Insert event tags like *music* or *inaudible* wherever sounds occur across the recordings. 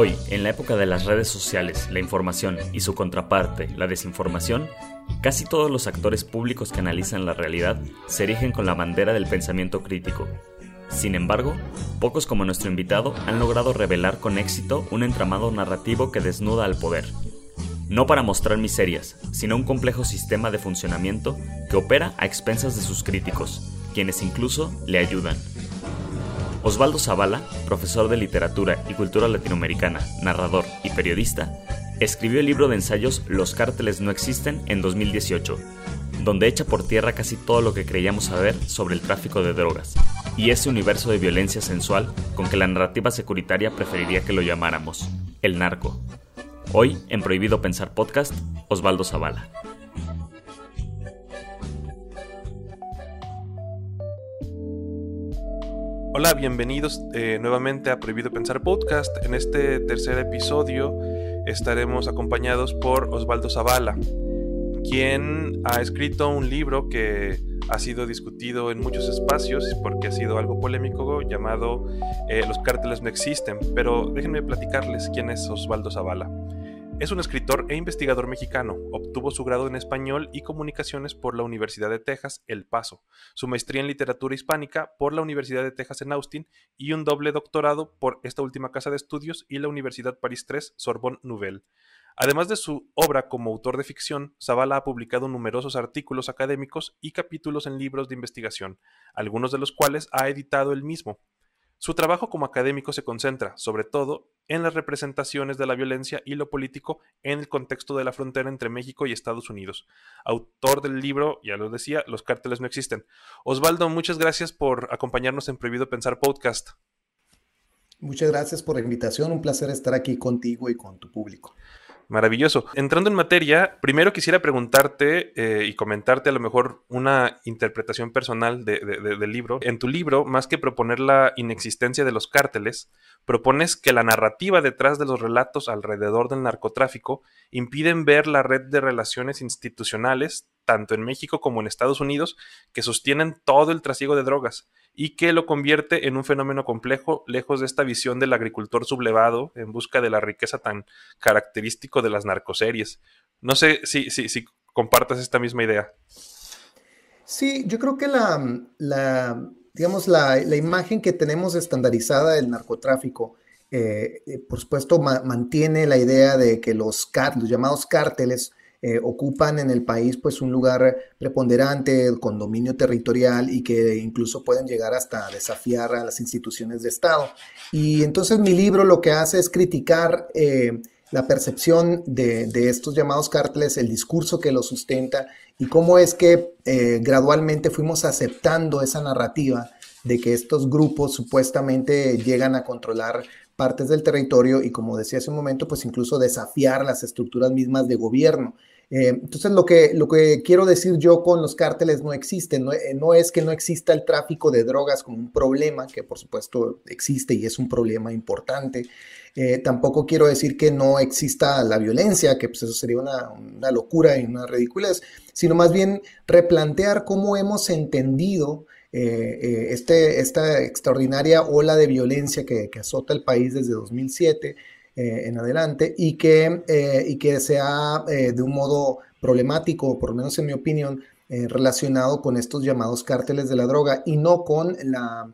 Hoy, en la época de las redes sociales, la información y su contraparte, la desinformación, casi todos los actores públicos que analizan la realidad se erigen con la bandera del pensamiento crítico. Sin embargo, pocos como nuestro invitado han logrado revelar con éxito un entramado narrativo que desnuda al poder. No para mostrar miserias, sino un complejo sistema de funcionamiento que opera a expensas de sus críticos, quienes incluso le ayudan. Osvaldo Zavala, profesor de literatura y cultura latinoamericana, narrador y periodista, escribió el libro de ensayos Los cárteles no existen en 2018, donde echa por tierra casi todo lo que creíamos saber sobre el tráfico de drogas y ese universo de violencia sensual con que la narrativa securitaria preferiría que lo llamáramos, el narco. Hoy, en Prohibido Pensar Podcast, Osvaldo Zavala. Hola, bienvenidos eh, nuevamente a Prohibido Pensar Podcast. En este tercer episodio estaremos acompañados por Osvaldo Zavala, quien ha escrito un libro que ha sido discutido en muchos espacios porque ha sido algo polémico llamado eh, Los cárteles no existen. Pero déjenme platicarles quién es Osvaldo Zavala. Es un escritor e investigador mexicano. Obtuvo su grado en español y comunicaciones por la Universidad de Texas, El Paso, su maestría en literatura hispánica por la Universidad de Texas en Austin y un doble doctorado por esta última casa de estudios y la Universidad París III Sorbonne Nouvelle. Además de su obra como autor de ficción, Zavala ha publicado numerosos artículos académicos y capítulos en libros de investigación, algunos de los cuales ha editado él mismo. Su trabajo como académico se concentra, sobre todo, en las representaciones de la violencia y lo político en el contexto de la frontera entre México y Estados Unidos. Autor del libro, ya lo decía, Los cárteles no existen. Osvaldo, muchas gracias por acompañarnos en Prohibido Pensar Podcast. Muchas gracias por la invitación, un placer estar aquí contigo y con tu público. Maravilloso. Entrando en materia, primero quisiera preguntarte eh, y comentarte a lo mejor una interpretación personal del libro. En tu libro, más que proponer la inexistencia de los cárteles, propones que la narrativa detrás de los relatos alrededor del narcotráfico impiden ver la red de relaciones institucionales, tanto en México como en Estados Unidos, que sostienen todo el trasiego de drogas y que lo convierte en un fenómeno complejo, lejos de esta visión del agricultor sublevado en busca de la riqueza tan característico de las narcoseries. No sé si, si, si compartas esta misma idea. Sí, yo creo que la, la digamos, la, imagen que tenemos estandarizada del narcotráfico, eh, eh, por supuesto, mantiene la idea de que los, los llamados cárteles eh, ocupan en el país pues un lugar preponderante con dominio territorial y que incluso pueden llegar hasta desafiar a las instituciones de Estado. Y entonces mi libro lo que hace es criticar eh, la percepción de, estos llamados cárteles, el discurso que los sustenta y cómo es que eh, gradualmente fuimos aceptando esa narrativa de que estos grupos supuestamente llegan a controlar partes del territorio y como decía hace un momento, pues incluso desafiar las estructuras mismas de gobierno. Eh, entonces, lo que, lo que quiero decir yo con los cárteles no existe, no, eh, no, es que no exista el tráfico de drogas como un problema, que por supuesto existe y es un problema importante. Eh, tampoco quiero decir que no exista la violencia, que pues eso sería una, una locura y una ridiculez, sino más bien replantear cómo hemos entendido eh, eh, este, esta extraordinaria ola de violencia que, azota el país desde 2007 eh, en adelante y que, y que se ha de un modo problemático, por lo menos en mi opinión, relacionado con estos llamados cárteles de la droga y no con la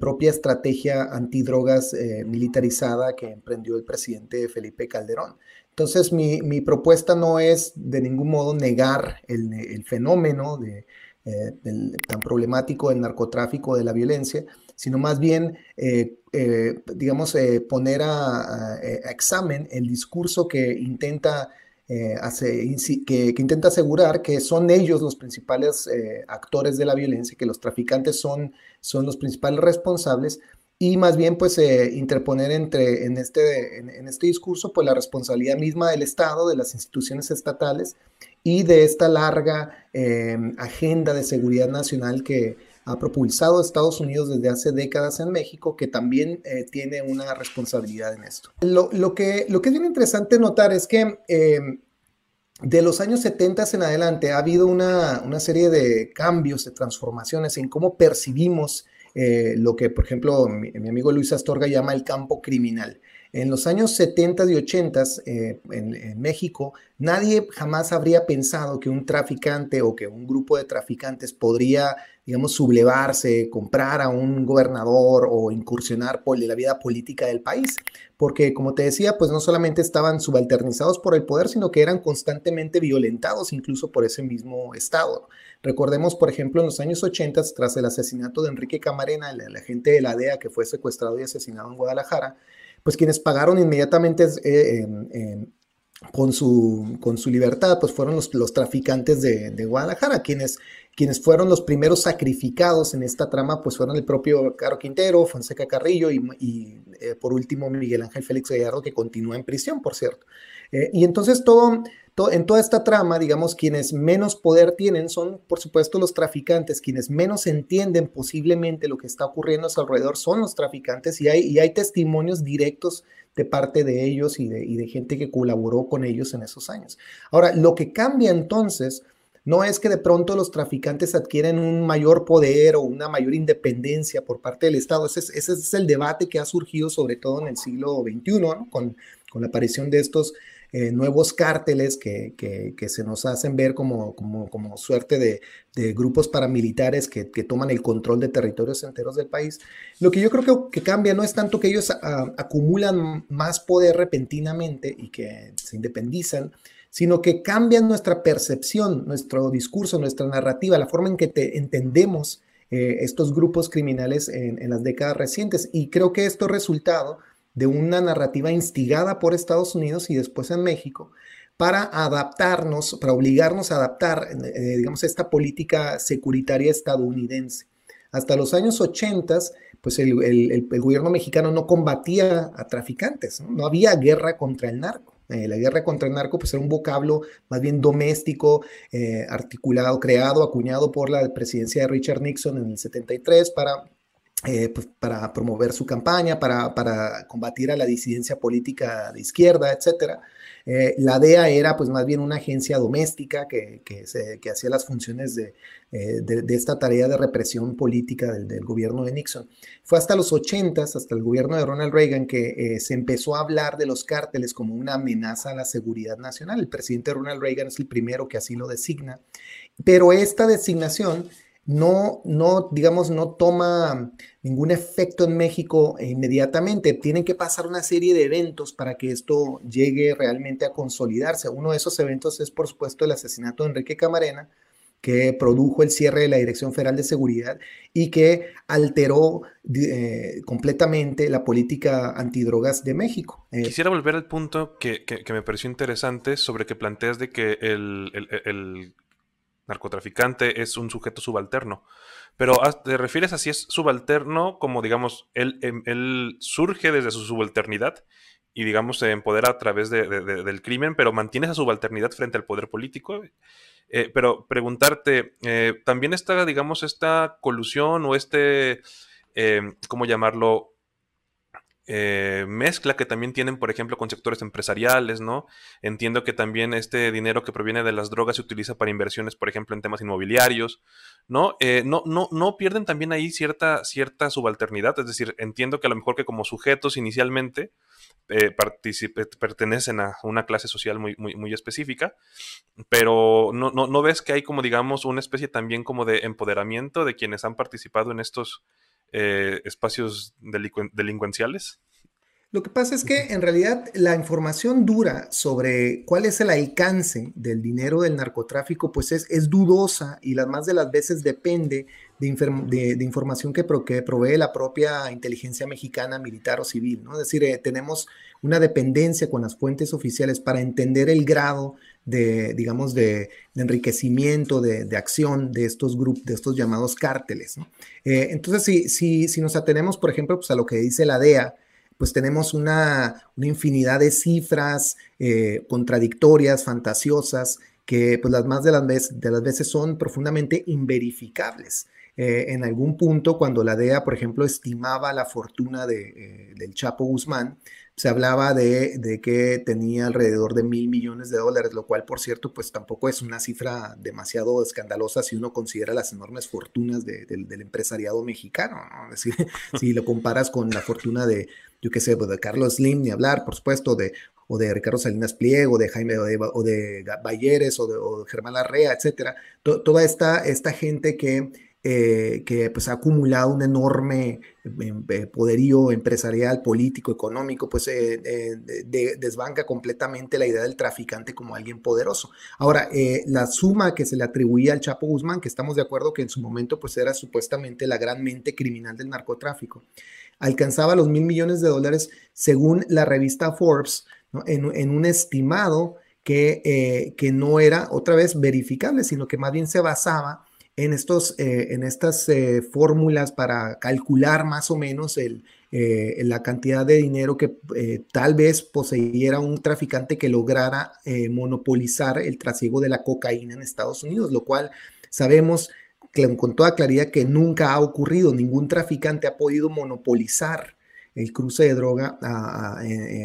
propia estrategia antidrogas militarizada que emprendió el presidente Felipe Calderón. Entonces, mi, mi propuesta no es de ningún modo negar el, el fenómeno de, eh, tan problemático del narcotráfico, de la violencia, sino más bien, eh, eh, digamos, poner a, examen el discurso que intenta, que, intenta asegurar que son ellos los principales actores de la violencia, que los traficantes son, son los principales responsables, y más bien pues interponer entre, en, este, en, este discurso pues la responsabilidad misma del Estado, de las instituciones estatales y de esta larga em, agenda de seguridad nacional que ha propulsado Estados Unidos desde hace décadas en México, que también eh, tiene una responsabilidad en esto. Lo, que, lo que es bien interesante notar es que em, de los años 70 en adelante ha habido una, una, serie de cambios, de transformaciones en cómo percibimos eh, lo que, por ejemplo, mi, amigo Luis Astorga llama el campo criminal. En los años 70 y 80 eh, en, México, nadie jamás habría pensado que un traficante o que un grupo de traficantes podría, digamos, sublevarse, comprar a un gobernador o incursionar por la vida política del país. Porque, como te decía, pues no solamente estaban subalternizados por el poder, sino que eran constantemente violentados incluso por ese mismo Estado. Recordemos, por ejemplo, en los años 80, tras el asesinato de Enrique Camarena, el, el agente de la DEA que fue secuestrado y asesinado en Guadalajara, pues quienes pagaron inmediatamente eh, con, su, con su libertad, pues fueron los, los traficantes de, Guadalajara, quienes, quienes fueron los primeros sacrificados en esta trama, pues fueron el propio Caro Quintero, Fonseca Carrillo y, eh, por último Miguel Ángel Félix Gallardo, que continúa en prisión, por cierto. Eh, y entonces todo, en toda esta trama, digamos, quienes menos poder tienen son, por supuesto, los traficantes, quienes menos entienden posiblemente lo que está ocurriendo a su alrededor son los traficantes y hay, y hay testimonios directos de parte de ellos y de, y de gente que colaboró con ellos en esos años. Ahora, lo que cambia entonces no es que de pronto los traficantes adquieren un mayor poder o una mayor independencia por parte del Estado. Ese es, ese es el debate que ha surgido sobre todo en el siglo XXI, con, con la aparición de estos eh, nuevos cárteles que, que, se nos hacen ver como, como, suerte de, grupos paramilitares que, que, toman el control de territorios enteros del país. Lo que yo creo que, cambia no es tanto que ellos acumulan más poder repentinamente y que se independizan, sino que cambian nuestra percepción, nuestro discurso, nuestra narrativa, la forma en que te entendemos eh, estos grupos criminales en, las décadas recientes. Y creo que esto es resultado de una narrativa instigada por Estados Unidos y después en México para adaptarnos, para obligarnos a adaptar, eh, digamos, esta política securitaria estadounidense. Hasta los años 80, pues el, gobierno mexicano no combatía a traficantes, no, había guerra contra el narco. Eh, la guerra contra el narco pues era un vocablo más bien doméstico, eh, articulado, creado, acuñado por la presidencia de Richard Nixon en el 73 para eh, pues, para promover su campaña, para, para, combatir a la disidencia política de izquierda, etc. Eh, la DEA era pues más bien una agencia doméstica que, que, hacía las funciones de, eh, de, esta tarea de represión política del, del, gobierno de Nixon. Fue hasta los 80, hasta el gobierno de Ronald Reagan, que se empezó a hablar de los cárteles como una amenaza a la seguridad nacional. El presidente Ronald Reagan es el primero que así lo designa, pero esta designación no, no, digamos, no toma ningún efecto en México inmediatamente. Tienen que pasar una serie de eventos para que esto llegue realmente a consolidarse. Uno de esos eventos es, por supuesto, el asesinato de Enrique Camarena, que produjo el cierre de la Dirección Federal de Seguridad y que alteró eh, completamente la política antidrogas de México. Eh, Quisiera volver al punto que, me pareció interesante sobre que planteas de que el narcotraficante es un sujeto subalterno. Pero te refieres a si es subalterno como, digamos, él, em, él surge desde su subalternidad y, digamos, se empodera a través del crimen, pero mantiene esa subalternidad frente al poder político. Eh, pero preguntarte, eh, ¿también está, digamos, esta colusión o este, em, ¿cómo llamarlo? Eh, mezcla que también tienen, por ejemplo, con sectores empresariales, ¿no? Entiendo que también este dinero que proviene de las drogas se utiliza para inversiones, por ejemplo, en temas inmobiliarios, ¿no? Eh, no, no, no pierden también ahí cierta, cierta subalternidad, es decir, entiendo que a lo mejor que como sujetos inicialmente eh, pertenecen a una clase social muy, muy, muy específica, pero no, no, no ves que hay como, digamos, una especie también como de empoderamiento de quienes han participado en estos eh, espacios delincuenciales? Lo que pasa es que en realidad la información dura sobre cuál es el alcance del dinero del narcotráfico, pues es, es dudosa y las más de las veces depende de, de, información que, que, provee la propia inteligencia mexicana, militar o civil. ¿no? Es decir, eh, tenemos una dependencia con las fuentes oficiales para entender el grado de, digamos, de, enriquecimiento, de, acción de estos grupos, de estos llamados cárteles. Eh, entonces, si, si, nos atenemos, por ejemplo, pues a lo que dice la DEA, pues tenemos una, infinidad de cifras eh, contradictorias, fantasiosas, que pues las más de las, veces, de las veces son profundamente inverificables. Eh, en algún punto, cuando la DEA, por ejemplo, estimaba la fortuna de, del Chapo Guzmán, se hablaba de, que tenía alrededor de mil millones de dólares, lo cual, por cierto, pues tampoco es una cifra demasiado escandalosa si uno considera las enormes fortunas del empresariado mexicano, Es decir, *laughs* si lo comparas con la fortuna de, yo qué sé, pues, de Carlos Slim, ni hablar, por supuesto, de, o de Ricardo Salinas Pliego, de Jaime, o de, o de Bayeres, o de, Germán Larrea, etcétera, toda esta, esta gente que eh, que pues, ha acumulado un enorme em, eh, poderío empresarial, político, económico, pues eh, desbanca completamente la idea del traficante como alguien poderoso. Ahora, la suma que se le atribuía al Chapo Guzmán, que estamos de acuerdo que en su momento pues era supuestamente la gran mente criminal del narcotráfico, alcanzaba los mil millones de dólares según la revista Forbes, en, un estimado que, que no era otra vez verificable, sino que más bien se basaba en, estos, eh, en estas eh, fórmulas para calcular más o menos el, eh, la cantidad de dinero que tal vez poseyera un traficante que lograra monopolizar el trasiego de la cocaína en Estados Unidos, lo cual sabemos con toda claridad que nunca ha ocurrido, ningún traficante ha podido monopolizar el cruce de droga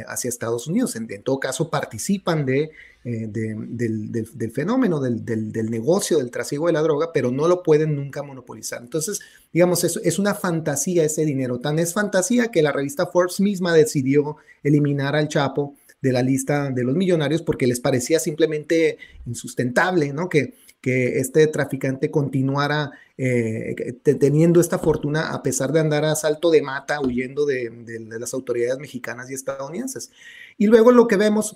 hacia Estados Unidos. En, todo caso, participan de, eh, del, fenómeno, del, negocio, del trasiego de la droga, pero no lo pueden nunca monopolizar. Entonces, digamos, es, es una fantasía ese dinero. Tan es fantasía que la revista Forbes misma decidió eliminar al Chapo de la lista de los millonarios porque les parecía simplemente insustentable, ¿no? Que, este traficante continuara eh, teniendo esta fortuna a pesar de andar a salto de mata huyendo de, las autoridades mexicanas y estadounidenses. Y luego lo que vemos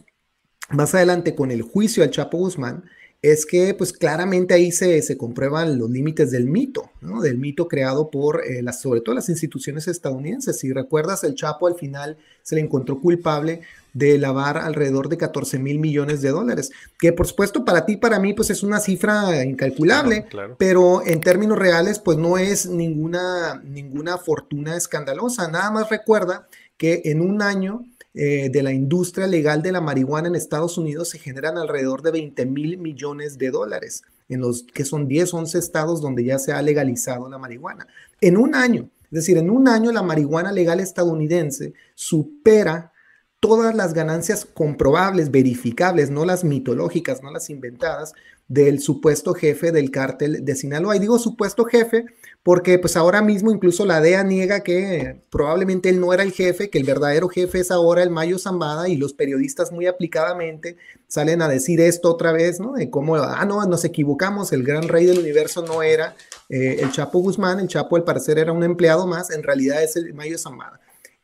más adelante con el juicio al Chapo Guzmán es que pues claramente ahí se, se comprueban los límites del mito, ¿no? del mito creado por eh, las, sobre todo las instituciones estadounidenses. Si recuerdas, el Chapo al final se le encontró culpable de lavar alrededor de 14 mil millones de dólares, que por supuesto para ti, para mí, pues es una cifra incalculable, pero en términos reales, pues no es ninguna, ninguna fortuna escandalosa. Nada más recuerda que en un año eh, de la industria legal de la marihuana en Estados Unidos se generan alrededor de 20 mil millones de dólares, en los que son 10, 11 estados donde ya se ha legalizado la marihuana. En un año, es decir, en un año la marihuana legal estadounidense supera todas las ganancias comprobables, verificables, no las mitológicas, no las inventadas, del supuesto jefe del cártel de Sinaloa. Y digo supuesto jefe porque pues ahora mismo incluso la DEA niega que probablemente él no era el jefe, que el verdadero jefe es ahora el Mayo Zambada y los periodistas muy aplicadamente salen a decir esto otra vez, ¿no? De cómo, ah, no, nos equivocamos, el gran rey del universo no era eh, el Chapo Guzmán, el Chapo al parecer era un empleado más, en realidad es el Mayo Zambada.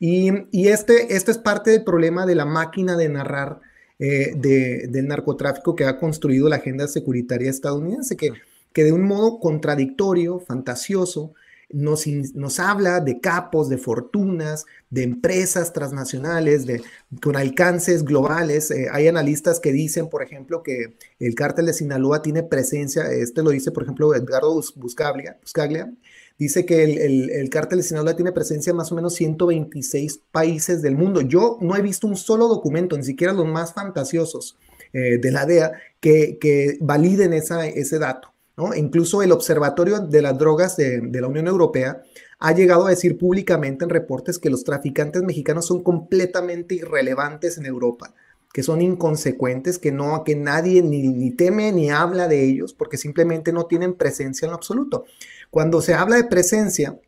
Y, este, este es parte del problema de la máquina de narrar eh, del narcotráfico que ha construido la agenda securitaria estadounidense, que, que de un modo contradictorio, fantasioso, nos, nos, habla de capos, de fortunas, de empresas transnacionales, de, con alcances globales. Eh, hay analistas que dicen, por ejemplo, que el cártel de Sinaloa tiene presencia, este lo dice, por ejemplo, Edgardo Buscaglia, Buscaglia Dice que el, el, cártel de Sinaloa tiene presencia en más o menos 126 países del mundo. Yo no he visto un solo documento, ni siquiera los más fantasiosos eh, de la DEA, que, que validen esa, ese dato. Incluso el Observatorio de las Drogas de, la Unión Europea ha llegado a decir públicamente en reportes que los traficantes mexicanos son completamente irrelevantes en Europa que son inconsecuentes, que no, que nadie ni, teme ni habla de ellos, porque simplemente no tienen presencia en absoluto. Cuando se habla de presencia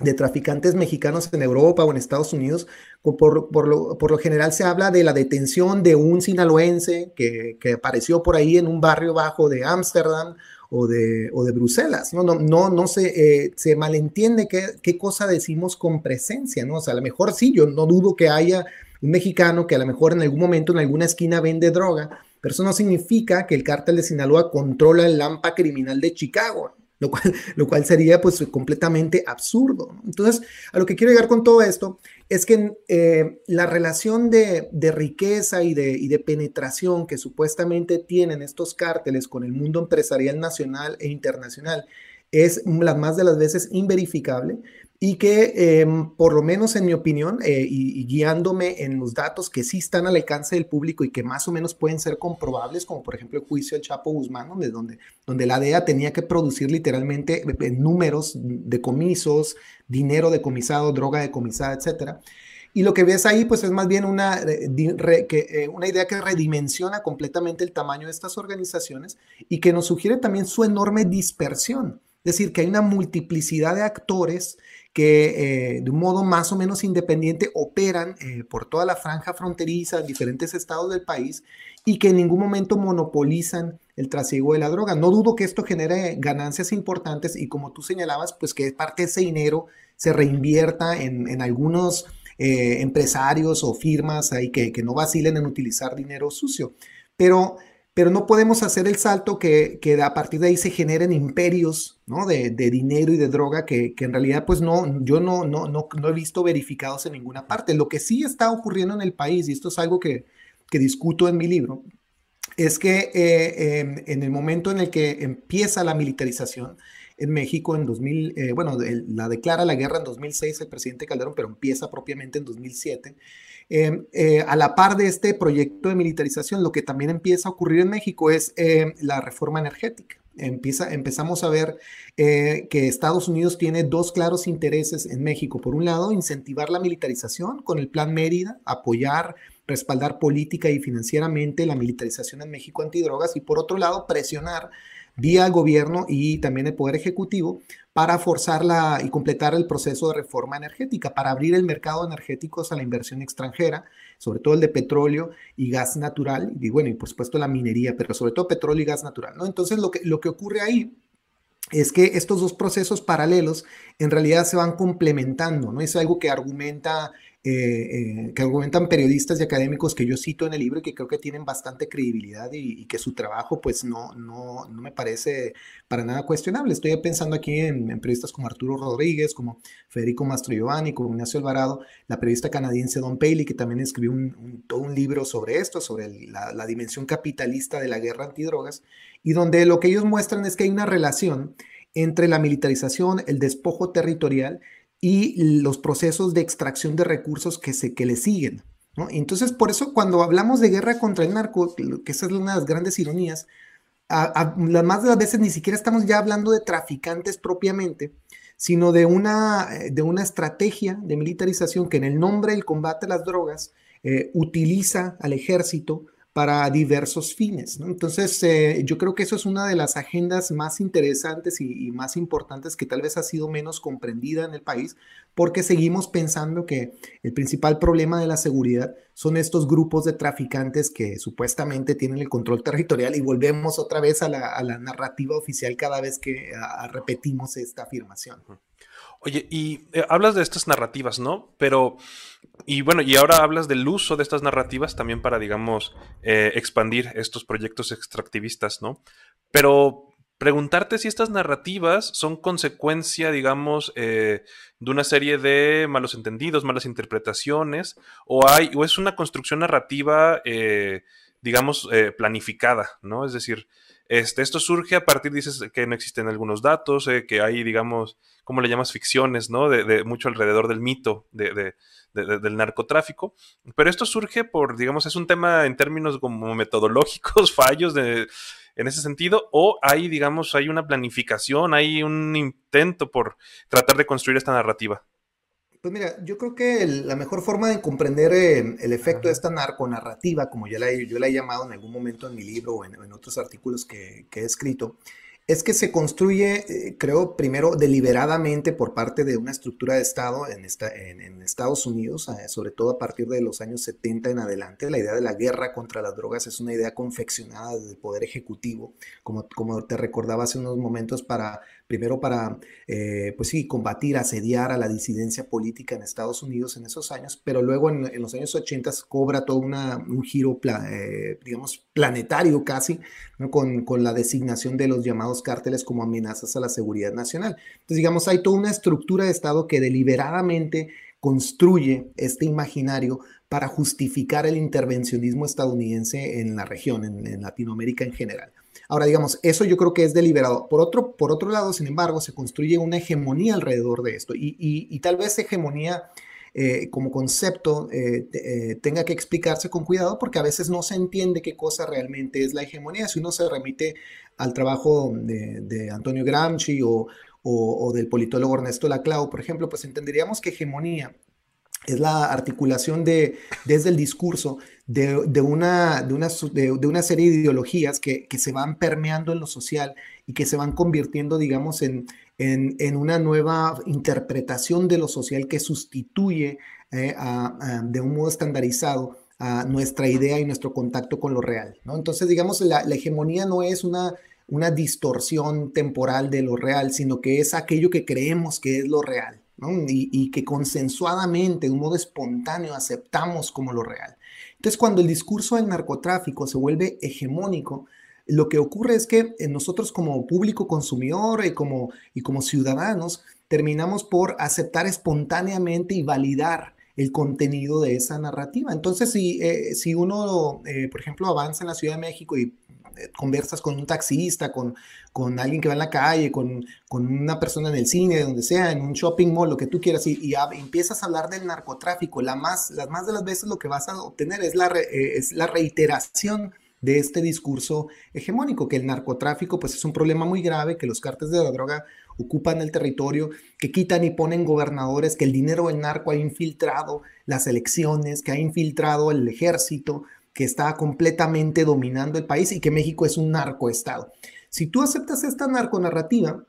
de traficantes mexicanos en Europa o en Estados Unidos, por, lo, general se habla de la detención de un sinaloense que, apareció por ahí en un barrio bajo de Ámsterdam o de, o de Bruselas. No, no, no, no se, eh, se malentiende qué, qué cosa decimos con presencia, ¿no? O sea, a lo mejor sí, yo no dudo que haya un mexicano que a lo mejor en algún momento en alguna esquina vende droga, pero eso no significa que el cártel de Sinaloa controla el lampa criminal de Chicago lo cual, *laughs* lo cual sería pues completamente absurdo. Entonces, a lo que quiero llegar con todo esto es que eh, la relación de, riqueza y de, y de, penetración que supuestamente tienen estos cárteles con el mundo empresarial nacional e internacional es las más de las veces inverificable, y que em, por lo menos en mi opinión eh, y, guiándome en los datos que sí están al alcance del público y que más o menos pueden ser comprobables, como por ejemplo el juicio del Chapo Guzmán, donde, donde, la DEA tenía que producir literalmente eh, números de comisos, dinero decomisado, droga decomisada, etcétera, Y lo que ves ahí, pues es más bien una, eh, una idea que redimensiona completamente el tamaño de estas organizaciones y que nos sugiere también su enorme dispersión. Es decir, que hay una multiplicidad de actores que eh, de un modo más o menos independiente operan eh, por toda la franja fronteriza en diferentes estados del país y que en ningún momento monopolizan el trasiego de la droga. No dudo que esto genere ganancias importantes y como tú señalabas, pues que parte de ese dinero se reinvierta en, algunos eh, empresarios o firmas ahí que, que no vacilen en utilizar dinero sucio. Pero pero no podemos hacer el salto que, que a partir de ahí se generen imperios ¿no? de, de, dinero y de droga que, que, en realidad pues no, yo no, no, no, no, he visto verificados en ninguna parte. Lo que sí está ocurriendo en el país, y esto es algo que, que discuto en mi libro, es que eh, em, en el momento en el que empieza la militarización en México en 2000, eh, bueno, la declara la guerra en 2006 el presidente Calderón, pero empieza propiamente en 2007. Em, eh, a la par de este proyecto de militarización, lo que también empieza a ocurrir en México es em, la reforma energética. Empezamos a ver eh, que Estados Unidos tiene dos claros intereses en México. Por un lado, incentivar la militarización con el Plan Mérida, apoyar, respaldar política y financieramente la militarización en México antidrogas y por otro lado, presionar vía el gobierno y también el Poder Ejecutivo para forzarla y completar el proceso de reforma energética, para abrir el mercado energético a la inversión extranjera, sobre todo el de petróleo y gas natural, y bueno, y por supuesto la minería, pero sobre todo petróleo y gas natural, ¿no? Entonces lo que, lo que ocurre ahí es que estos dos procesos paralelos en realidad se van complementando, ¿no? Es algo que argumenta eh, eh, que argumentan periodistas y académicos que yo cito en el libro y que creo que tienen bastante credibilidad y, que su trabajo pues no, no, no, me parece para nada cuestionable. Estoy pensando aquí en, periodistas como Arturo Rodríguez, como Federico Mastro Giovanni, como Ignacio Alvarado, la periodista canadiense Don Paley, que también escribió un, todo un libro sobre esto, sobre la, la dimensión capitalista de la guerra antidrogas, y donde lo que ellos muestran es que hay una relación entre la militarización, el despojo territorial y los procesos de extracción de recursos que, se, que le siguen. ¿no? Entonces, por eso cuando hablamos de guerra contra el narco, que esa es una de las grandes ironías, a, más de las veces ni siquiera estamos ya hablando de traficantes propiamente, sino de una, de una estrategia de militarización que en el nombre del combate a las drogas eh, utiliza al ejército para diversos fines. Entonces, eh, yo creo que eso es una de las agendas más interesantes y, más importantes que tal vez ha sido menos comprendida en el país, porque seguimos pensando que el principal problema de la seguridad son estos grupos de traficantes que supuestamente tienen el control territorial y volvemos otra vez a la, narrativa oficial cada vez que repetimos esta afirmación. Oye, y eh, hablas de estas narrativas, ¿no? Pero, y bueno, y ahora hablas del uso de estas narrativas también para, digamos, eh, expandir estos proyectos extractivistas, ¿no? Pero preguntarte si estas narrativas son consecuencia, digamos, eh, de una serie de malos entendidos, malas interpretaciones, o hay, o es una construcción narrativa, digamos, planificada, ¿no? Es decir, este, esto surge a partir, dices, que no existen algunos datos, eh, que hay, digamos, ¿cómo le llamas? Ficciones, ¿no? De, mucho alrededor del mito de, del narcotráfico. Pero esto surge por, digamos, es un tema en términos como metodológicos, *laughs* fallos de, en ese sentido, o hay, digamos, hay una planificación, hay un intento por tratar de construir esta narrativa. Pues mira, yo creo que la mejor forma de comprender eh, el efecto de esta narconarrativa, como la, yo la he llamado en algún momento en mi libro o en, otros artículos que, he escrito, es que se construye, eh, creo, primero deliberadamente por parte de una estructura de Estado en, esta, en, Estados Unidos, eh, sobre todo a partir de los años 70 en adelante. La idea de la guerra contra las drogas es una idea confeccionada desde el Poder Ejecutivo, como, como te recordaba hace unos momentos, para primero para, eh, pues sí, combatir, asediar a la disidencia política en Estados Unidos en esos años, pero luego en, los años 80 cobra todo una, un giro, eh, digamos, planetario casi, con, con, la designación de los llamados cárteles como amenazas a la seguridad nacional. Entonces, digamos, hay toda una estructura de Estado que deliberadamente construye este imaginario para justificar el intervencionismo estadounidense en la región, en Latinoamérica en general. Ahora, digamos, eso yo creo que es deliberado. Por otro, por otro lado, sin embargo, se construye una hegemonía alrededor de esto y, tal vez hegemonía eh, como concepto eh, eh, tenga que explicarse con cuidado porque a veces no se entiende qué cosa realmente es la hegemonía. Si uno se remite al trabajo de, Antonio Gramsci o, o, del politólogo Ernesto Laclau, por ejemplo, pues entenderíamos que hegemonía es la articulación de, desde el discurso de, una, de, una, de, una, serie de ideologías que, que, se van permeando en lo social y que se van convirtiendo, digamos, en, en, una nueva interpretación de lo social que sustituye eh, de un modo estandarizado a nuestra idea y nuestro contacto con lo real. ¿no? Entonces, digamos, la, hegemonía no es una, una distorsión temporal de lo real, sino que es aquello que creemos que es lo real. Y, y, que consensuadamente, de un modo espontáneo, aceptamos como lo real. Entonces, cuando el discurso del narcotráfico se vuelve hegemónico, lo que ocurre es que eh, nosotros como público consumidor y como, y como ciudadanos terminamos por aceptar espontáneamente y validar el contenido de esa narrativa. Entonces, si, eh, si uno, eh, por ejemplo, avanza en la Ciudad de México y conversas con un taxista, con, con alguien que va en la calle, con, con una persona en el cine, donde sea, en un shopping mall, lo que tú quieras, y, empiezas a hablar del narcotráfico, la más, las más de las veces lo que vas a obtener es la, es la reiteración de este discurso hegemónico, que el narcotráfico pues es un problema muy grave, que los cárteles de la droga ocupan el territorio, que quitan y ponen gobernadores, que el dinero del narco ha infiltrado las elecciones, que ha infiltrado el ejército, que está completamente dominando el país y que México es un narcoestado. Si tú aceptas esta narconarrativa,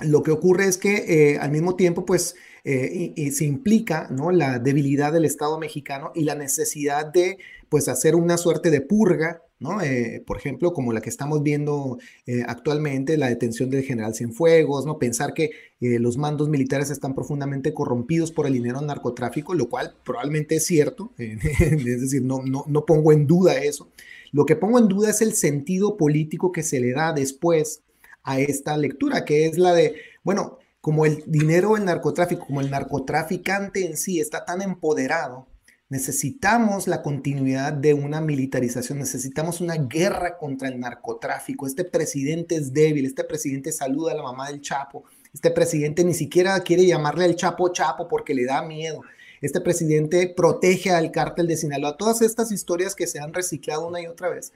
lo que ocurre es que eh, al mismo tiempo, pues, eh, se implica ¿no? la debilidad del Estado mexicano y la necesidad de, pues, hacer una suerte de purga eh, por ejemplo, como la que estamos viendo eh, actualmente, la detención del general Cienfuegos, ¿no? Pensar que los mandos militares están profundamente corrompidos por el dinero del narcotráfico, lo cual probablemente es cierto, *laughs* es decir, no, no, no pongo en duda eso. Lo que pongo en duda es el sentido político que se le da después a esta lectura, que es la de, bueno, como el dinero del narcotráfico, como el narcotraficante en sí está tan empoderado, Necesitamos la continuidad de una militarización, necesitamos una guerra contra el narcotráfico. Este presidente es débil, este presidente saluda a la mamá del Chapo, este presidente ni siquiera quiere llamarle al Chapo Chapo porque le da miedo. Este presidente protege al cártel de Sinaloa. Todas estas historias que se han reciclado una y otra vez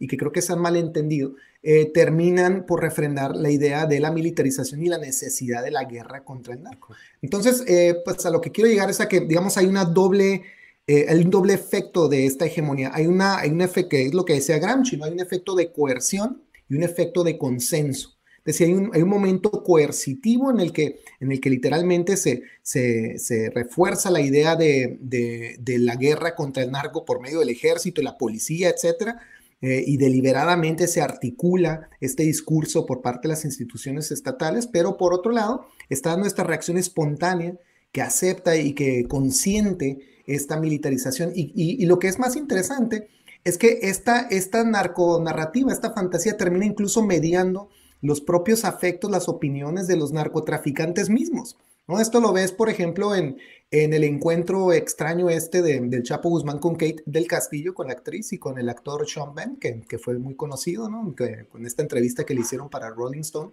y que creo que se han malentendido, eh, terminan por refrendar la idea de la militarización y la necesidad de la guerra contra el narco. Entonces, eh, pues a lo que quiero llegar es a que, digamos, hay una doble eh, un doble efecto de esta hegemonía. Hay, una, hay un efecto que es lo que decía Gramsci, ¿no? hay un efecto de coerción y un efecto de consenso. Es decir, hay un, hay un momento coercitivo en el que, en el que literalmente se, se, se refuerza la idea de, de, de, la guerra contra el narco por medio del ejército, la policía, etcétera, eh, y deliberadamente se articula este discurso por parte de las instituciones estatales, pero por otro lado está nuestra reacción espontánea que acepta y que consiente esta militarización. Y, lo que es más interesante es que esta, esta narconarrativa, esta fantasía termina incluso mediando los propios afectos, las opiniones de los narcotraficantes mismos. ¿No? Esto lo ves, por ejemplo, en, en el encuentro extraño este del Chapo Guzmán con Kate del Castillo, con la actriz y con el actor Sean Penn, que, que fue muy conocido, ¿no? con esta entrevista que le hicieron para Rolling Stone,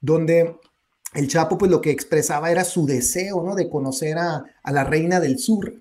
donde el Chapo pues lo que expresaba era su deseo, ¿no? De conocer a, la reina del sur,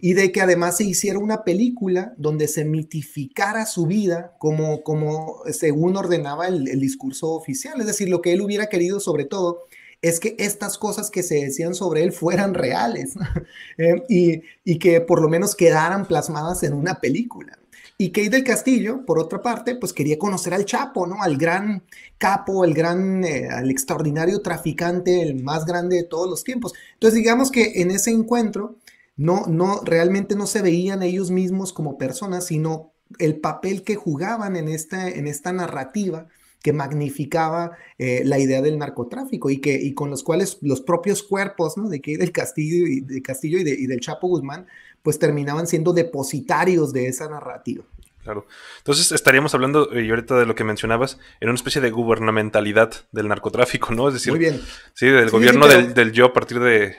Y de que además se hiciera una película donde se mitificara su vida como, como según ordenaba el, discurso oficial. Es decir, lo que él hubiera querido sobre todo es que estas cosas que se decían sobre él fueran reales *laughs* eh, y, y que por lo menos quedaran plasmadas en una película. Y Kate del Castillo, por otra parte, pues quería conocer al Chapo, ¿no? Al gran capo, el gran, eh, al extraordinario traficante, el más grande de todos los tiempos. Entonces, digamos que en ese encuentro, no, no, realmente no se veían ellos mismos como personas, sino el papel que jugaban en esta, en esta narrativa que magnificaba eh, la idea del narcotráfico y, que, y con los cuales los propios cuerpos ¿no? de Kate del Castillo y, de Castillo y, y del Chapo Guzmán pues terminaban siendo depositarios de esa narrativa. Claro. Entonces estaríamos hablando, y ahorita de lo que mencionabas, en una especie de gubernamentalidad del narcotráfico, ¿no? Es decir, Muy bien. sí, del gobierno del, yo a partir de...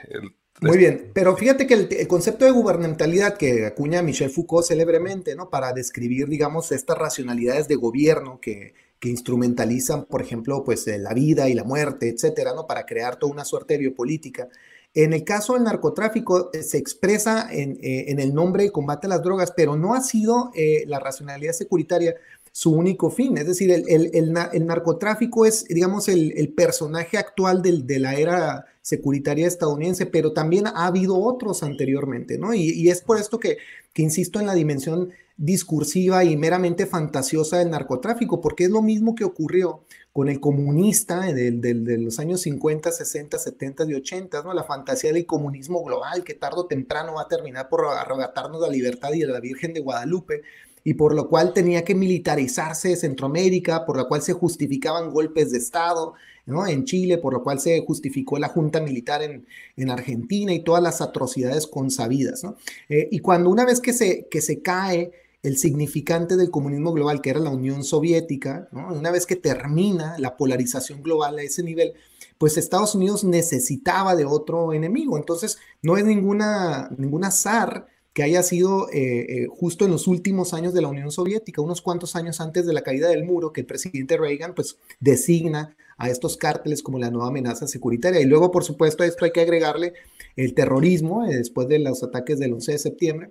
Muy bien, pero fíjate que el, concepto de gubernamentalidad que acuña Michel Foucault célebremente, ¿no? Para describir, digamos, estas racionalidades de gobierno que, que instrumentalizan, por ejemplo, pues la vida y la muerte, etcétera, ¿no? Para crear toda una suerte de biopolítica. En el caso del narcotráfico eh, se expresa eh, en, el nombre de combate a las drogas, pero no ha sido eh, la racionalidad securitaria su único fin. Es decir, el, narcotráfico es, digamos, el, personaje actual de la era securitaria estadounidense, pero también ha habido otros anteriormente, ¿no? Y, es por esto que, que insisto en la dimensión discursiva y meramente fantasiosa del narcotráfico, porque es lo mismo que ocurrió con el comunista de, los años 50, 60, 70 y 80, ¿no? la fantasía del comunismo global que tarde o temprano va a terminar por arrebatarnos la libertad y de la Virgen de Guadalupe, y por lo cual tenía que militarizarse Centroamérica, por lo cual se justificaban golpes de Estado ¿no? en Chile, por lo cual se justificó la junta militar en, en Argentina y todas las atrocidades consabidas. ¿no? Eh, y cuando una vez que se, que se cae el significante del comunismo global, que era la Unión Soviética, una vez que termina la polarización global a ese nivel, pues Estados Unidos necesitaba de otro enemigo. Entonces, no es ninguna, ningún azar que haya sido eh, eh, justo en los últimos años de la Unión Soviética, unos cuantos años antes de la caída del muro, que el presidente Reagan pues designa a estos cárteles como la nueva amenaza securitaria. Y luego, por supuesto, a esto hay que agregarle el terrorismo eh, después de los ataques del 11 de septiembre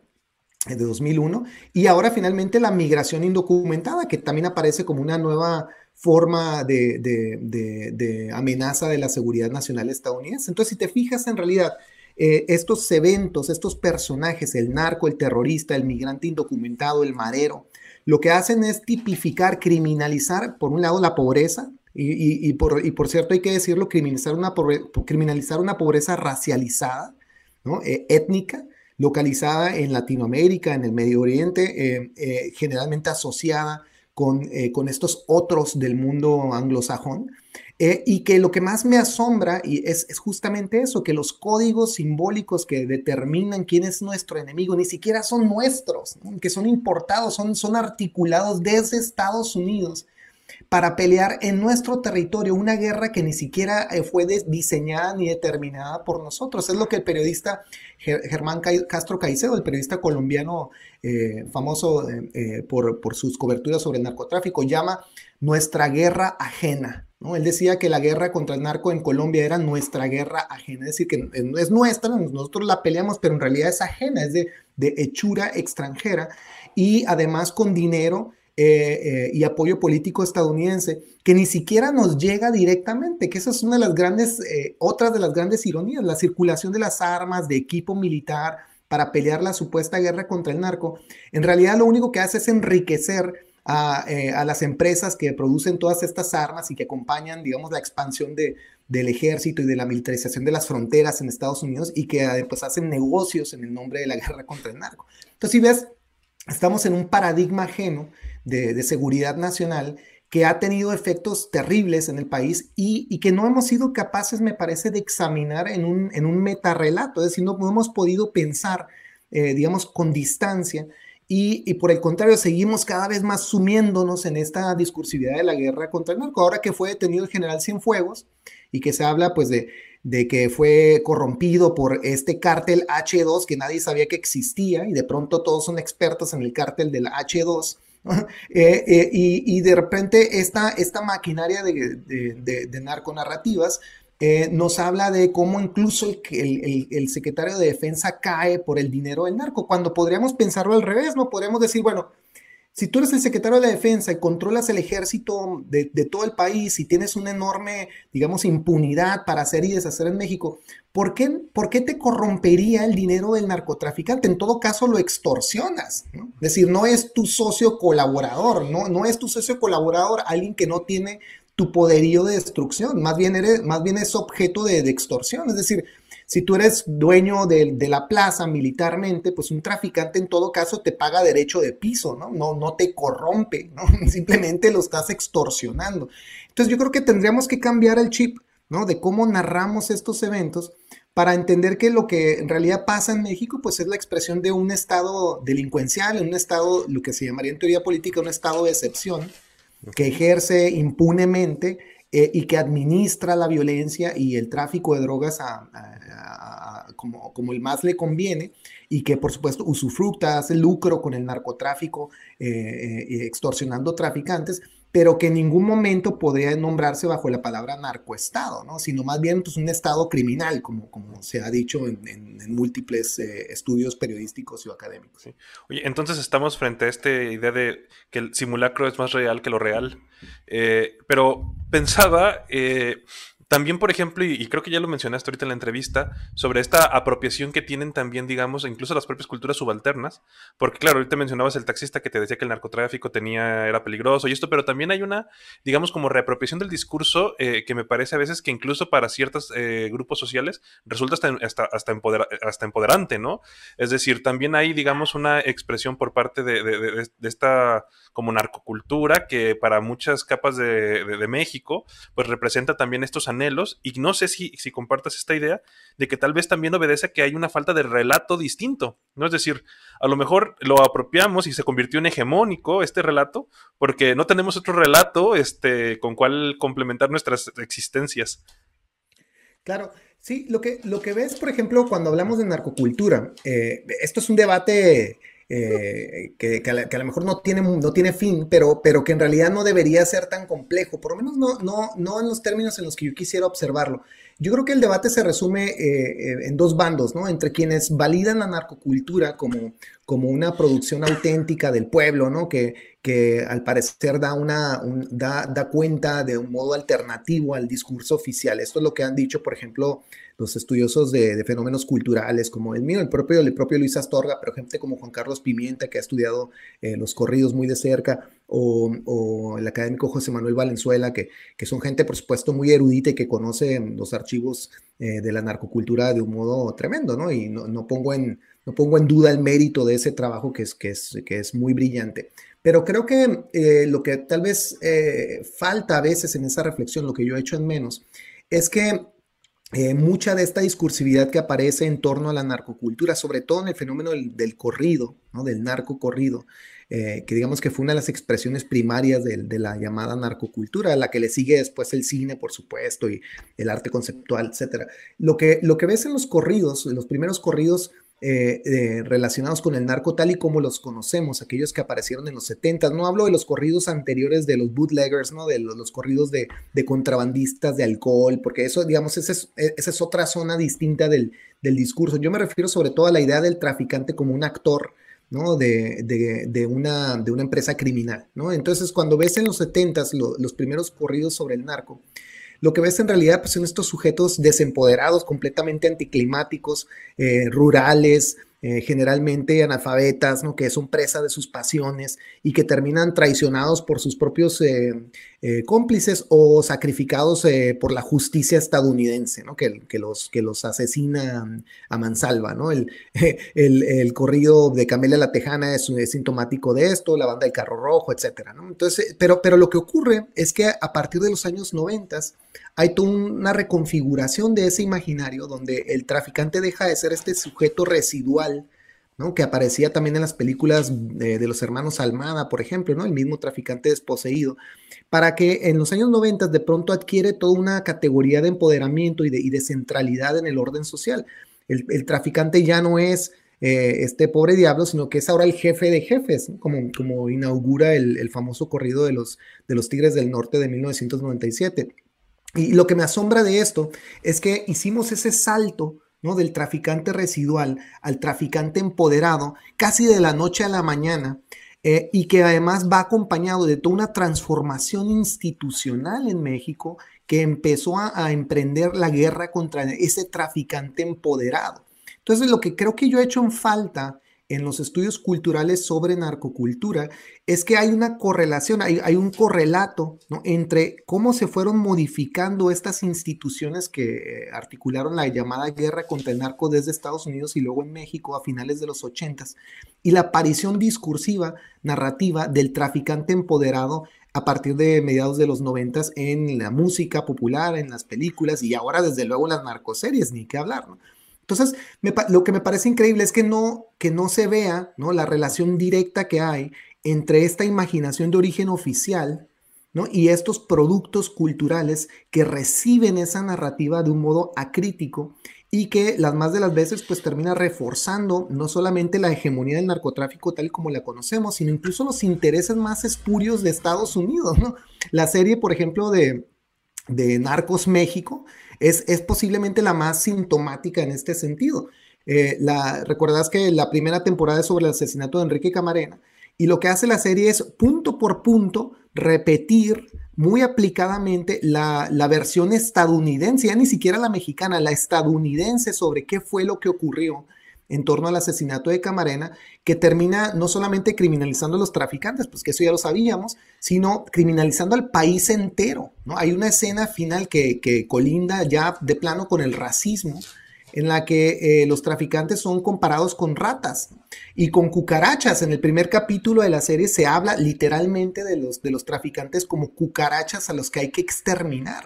de 2001 y ahora finalmente la migración indocumentada, que también aparece como una nueva forma de, de amenaza de la seguridad nacional estadounidense. Entonces, si te fijas en realidad, eh, estos eventos, estos personajes, el narco, el terrorista, el migrante indocumentado, el marero, lo que hacen es tipificar, criminalizar, por un lado, la pobreza, y, por, por, cierto hay que decirlo, criminalizar una, criminalizar una pobreza racializada, ¿no? Eh, étnica, localizada en Latinoamérica, en el Medio Oriente, eh, generalmente asociada con, con estos otros del mundo anglosajón. Eh, y que lo que más me asombra y es, justamente eso, que los códigos simbólicos que determinan quién es nuestro enemigo ni siquiera son nuestros, que son importados, son, son articulados desde Estados Unidos para pelear en nuestro territorio una guerra que ni siquiera eh, fue diseñada ni determinada por nosotros. Es lo que el periodista Germán Castro Caicedo, el periodista colombiano eh, famoso por, por sus coberturas sobre el narcotráfico, llama nuestra guerra ajena. ¿no? Él decía que la guerra contra el narco en Colombia era nuestra guerra ajena, es decir, que es nuestra, nosotros la peleamos, pero en realidad es ajena, es de, hechura extranjera y además con dinero eh, eh, y apoyo político estadounidense que ni siquiera nos llega directamente, que esa es una de las grandes, eh, otras de las grandes ironías, la circulación de las armas, de equipo militar para pelear la supuesta guerra contra el narco, en realidad lo único que hace es enriquecer eh, a, las empresas que producen todas estas armas y que acompañan, digamos, la expansión de, del ejército y de la militarización de las fronteras en Estados Unidos y que pues hacen negocios en el nombre de la guerra contra el narco. Entonces, si ves, estamos en un paradigma ajeno de, seguridad nacional que ha tenido efectos terribles en el país y, que no hemos sido capaces, me parece, de examinar en un, en un metarrelato, es decir, no, hemos podido pensar, eh, digamos, con distancia y, por el contrario, seguimos cada vez más sumiéndonos en esta discursividad de la guerra contra el narco. Ahora que fue detenido el general Cienfuegos y que se habla pues de, de que fue corrompido por este cártel H2 que nadie sabía que existía y de pronto todos son expertos en el cártel del H2. *laughs* Eh, eh, y, de repente esta, esta maquinaria de, de, de narconarrativas eh, nos habla de cómo incluso el, el, secretario de defensa cae por el dinero del narco, cuando podríamos pensarlo al revés, ¿no? Podríamos decir, bueno, si tú eres el secretario de la defensa y controlas el ejército de, todo el país y tienes una enorme, digamos, impunidad para hacer y deshacer en México, ¿por qué, por qué te corrompería el dinero del narcotraficante? En todo caso, lo extorsionas. Es decir, no es tu socio colaborador, ¿no? No es tu socio colaborador alguien que no tiene tu poderío de destrucción, más bien, eres, más bien es objeto de, extorsión. Es decir, si tú eres dueño de, la plaza militarmente, pues un traficante en todo caso te paga derecho de piso, ¿no? No, no te corrompe, ¿no? *laughs* Simplemente lo estás extorsionando. Entonces yo creo que tendríamos que cambiar el chip, ¿no? De cómo narramos estos eventos para entender que lo que en realidad pasa en México, pues es la expresión de un estado delincuencial, un estado, lo que se llamaría en teoría política, un estado de excepción, que ejerce impunemente eh, y que administra la violencia y el tráfico de drogas como, como, el más le conviene y que por supuesto usufructa, hace lucro con el narcotráfico, eh, eh, extorsionando traficantes, pero que en ningún momento podría nombrarse bajo la palabra narcoestado, ¿no? sino más bien pues, un estado criminal, como, como se ha dicho en, múltiples eh, estudios periodísticos y académicos. Oye, entonces estamos frente a esta idea de que el simulacro es más real que lo real, eh, pero pensaba... Eh, también, por ejemplo, y, creo que ya lo mencionaste ahorita en la entrevista, sobre esta apropiación que tienen también, digamos, incluso las propias culturas subalternas, porque claro, ahorita mencionabas el taxista que te decía que el narcotráfico tenía, era peligroso y esto, pero también hay una, digamos, como reapropiación del discurso eh, que me parece a veces que incluso para ciertos eh, grupos sociales resulta hasta, hasta, empoderante, ¿no? Es decir, también hay, digamos, una expresión por parte de, esta como narcocultura que para muchas capas de, México, pues representa también estos y no sé si, si compartas esta idea de que tal vez también obedece a que hay una falta de relato distinto, ¿no? Es decir, a lo mejor lo apropiamos y se convirtió en hegemónico este relato porque no tenemos otro relato este, con cual complementar nuestras existencias. Claro, sí, lo que, lo que ves, por ejemplo, cuando hablamos de narcocultura, eh, esto es un debate eh, que, a lo mejor no tiene, no tiene fin, pero, pero que en realidad no debería ser tan complejo, por lo menos no, no, no en los términos en los que yo quisiera observarlo. Yo creo que el debate se resume eh, eh, en dos bandos, ¿no? Entre quienes validan la narcocultura como, como una producción auténtica del pueblo, ¿no? Que, que al parecer da, una, da, da cuenta de un modo alternativo al discurso oficial. Esto es lo que han dicho, por ejemplo, los estudiosos de, fenómenos culturales como el mío, el propio, el propio Luis Astorga, pero gente como Juan Carlos Pimienta, que ha estudiado eh, los corridos muy de cerca, o, el académico José Manuel Valenzuela, que, que, son gente, por supuesto, muy erudita y que conoce los archivos eh, de la narcocultura de un modo tremendo, ¿no? Y no, pongo en, no pongo en duda el mérito de ese trabajo que es, que es, que es muy brillante. Pero creo que eh, lo que tal vez falta a veces en esa reflexión, lo que yo he hecho en menos, es que eh, mucha de esta discursividad que aparece en torno a la narcocultura, sobre todo en el fenómeno del, corrido, del narco corrido, eh, que digamos que fue una de las expresiones primarias de, la llamada narcocultura, a la que le sigue después el cine, por supuesto, y el arte conceptual, etc. Lo que, lo que ves en los corridos, en los primeros corridos, eh, eh, relacionados con el narco tal y como los conocemos, aquellos que aparecieron en los 70. No hablo de los corridos anteriores de los bootleggers, ¿no? de los, corridos de, contrabandistas de alcohol, porque eso, digamos, e, esa es otra zona distinta del, discurso. Yo me refiero sobre todo a la idea del traficante como un actor. ¿no? De, una, de una empresa criminal. ¿no? Entonces, cuando ves en los 70 los primeros corridos sobre el narco, lo que ves en realidad pues, son estos sujetos desempoderados, completamente anticlimáticos, eh, rurales, eh, generalmente analfabetas, ¿no? que son presa de sus pasiones y que terminan traicionados por sus propios eh, eh, cómplices o sacrificados por la justicia estadounidense, ¿no? que, los, que los asesina a mansalva. ¿no? *laughs* El, el, corrido de Camelia la Tejana es, sintomático de esto, la banda del Carro Rojo, etc. Entonces, pero, pero lo que ocurre es que a partir de los años 90 hay toda una reconfiguración de ese imaginario donde el traficante deja de ser este sujeto residual, ¿no? Que aparecía también en las películas de, los hermanos Almada, por ejemplo, ¿no? El mismo traficante desposeído, para que en los años 90 de pronto adquiere toda una categoría de empoderamiento y de, centralidad en el orden social. El, traficante ya no es eh, este pobre diablo, sino que es ahora el jefe de jefes, como, como inaugura el, el, famoso corrido de los, de los Tigres del Norte de 1997. Y lo que me asombra de esto es que hicimos ese salto ¿no? del traficante residual al traficante empoderado casi de la noche a la mañana eh, y que además va acompañado de toda una transformación institucional en México que empezó a, a emprender la guerra contra ese traficante empoderado. Entonces lo que creo que yo he hecho en falta en los estudios culturales sobre narcocultura es que hay una correlación, hay, un correlato entre cómo se fueron modificando estas instituciones que eh, articularon la llamada guerra contra el narco desde Estados Unidos y luego en México a finales de los 80 y la aparición discursiva, narrativa del traficante empoderado a partir de mediados de los 90 en la música popular, en las películas y ahora desde luego las narcoseries, ni qué hablar. ¿no? Entonces, lo que me parece increíble es que no, que no se vea ¿no? la relación directa que hay entre esta imaginación de origen oficial ¿no? y estos productos culturales que reciben esa narrativa de un modo acrítico y que las más de las veces pues termina reforzando no solamente la hegemonía del narcotráfico tal como la conocemos, sino incluso los intereses más espurios de Estados Unidos. ¿no? La serie, por ejemplo, de, de Narcos México, es, posiblemente la más sintomática en este sentido. Eh, la, Recuerdas que la primera temporada es sobre el asesinato de Enrique Camarena y lo que hace la serie es punto por punto repetir muy aplicadamente la, la, versión estadounidense, ya ni siquiera la mexicana, la estadounidense sobre qué fue lo que ocurrió en torno al asesinato de Camarena, que termina no solamente criminalizando a los traficantes, pues que eso ya lo sabíamos, sino criminalizando al país entero. ¿no? Hay una escena final que, que colinda ya de plano con el racismo, en la que eh, los traficantes son comparados con ratas y con cucarachas. En el primer capítulo de la serie se habla literalmente de los, de los traficantes como cucarachas a los que hay que exterminar.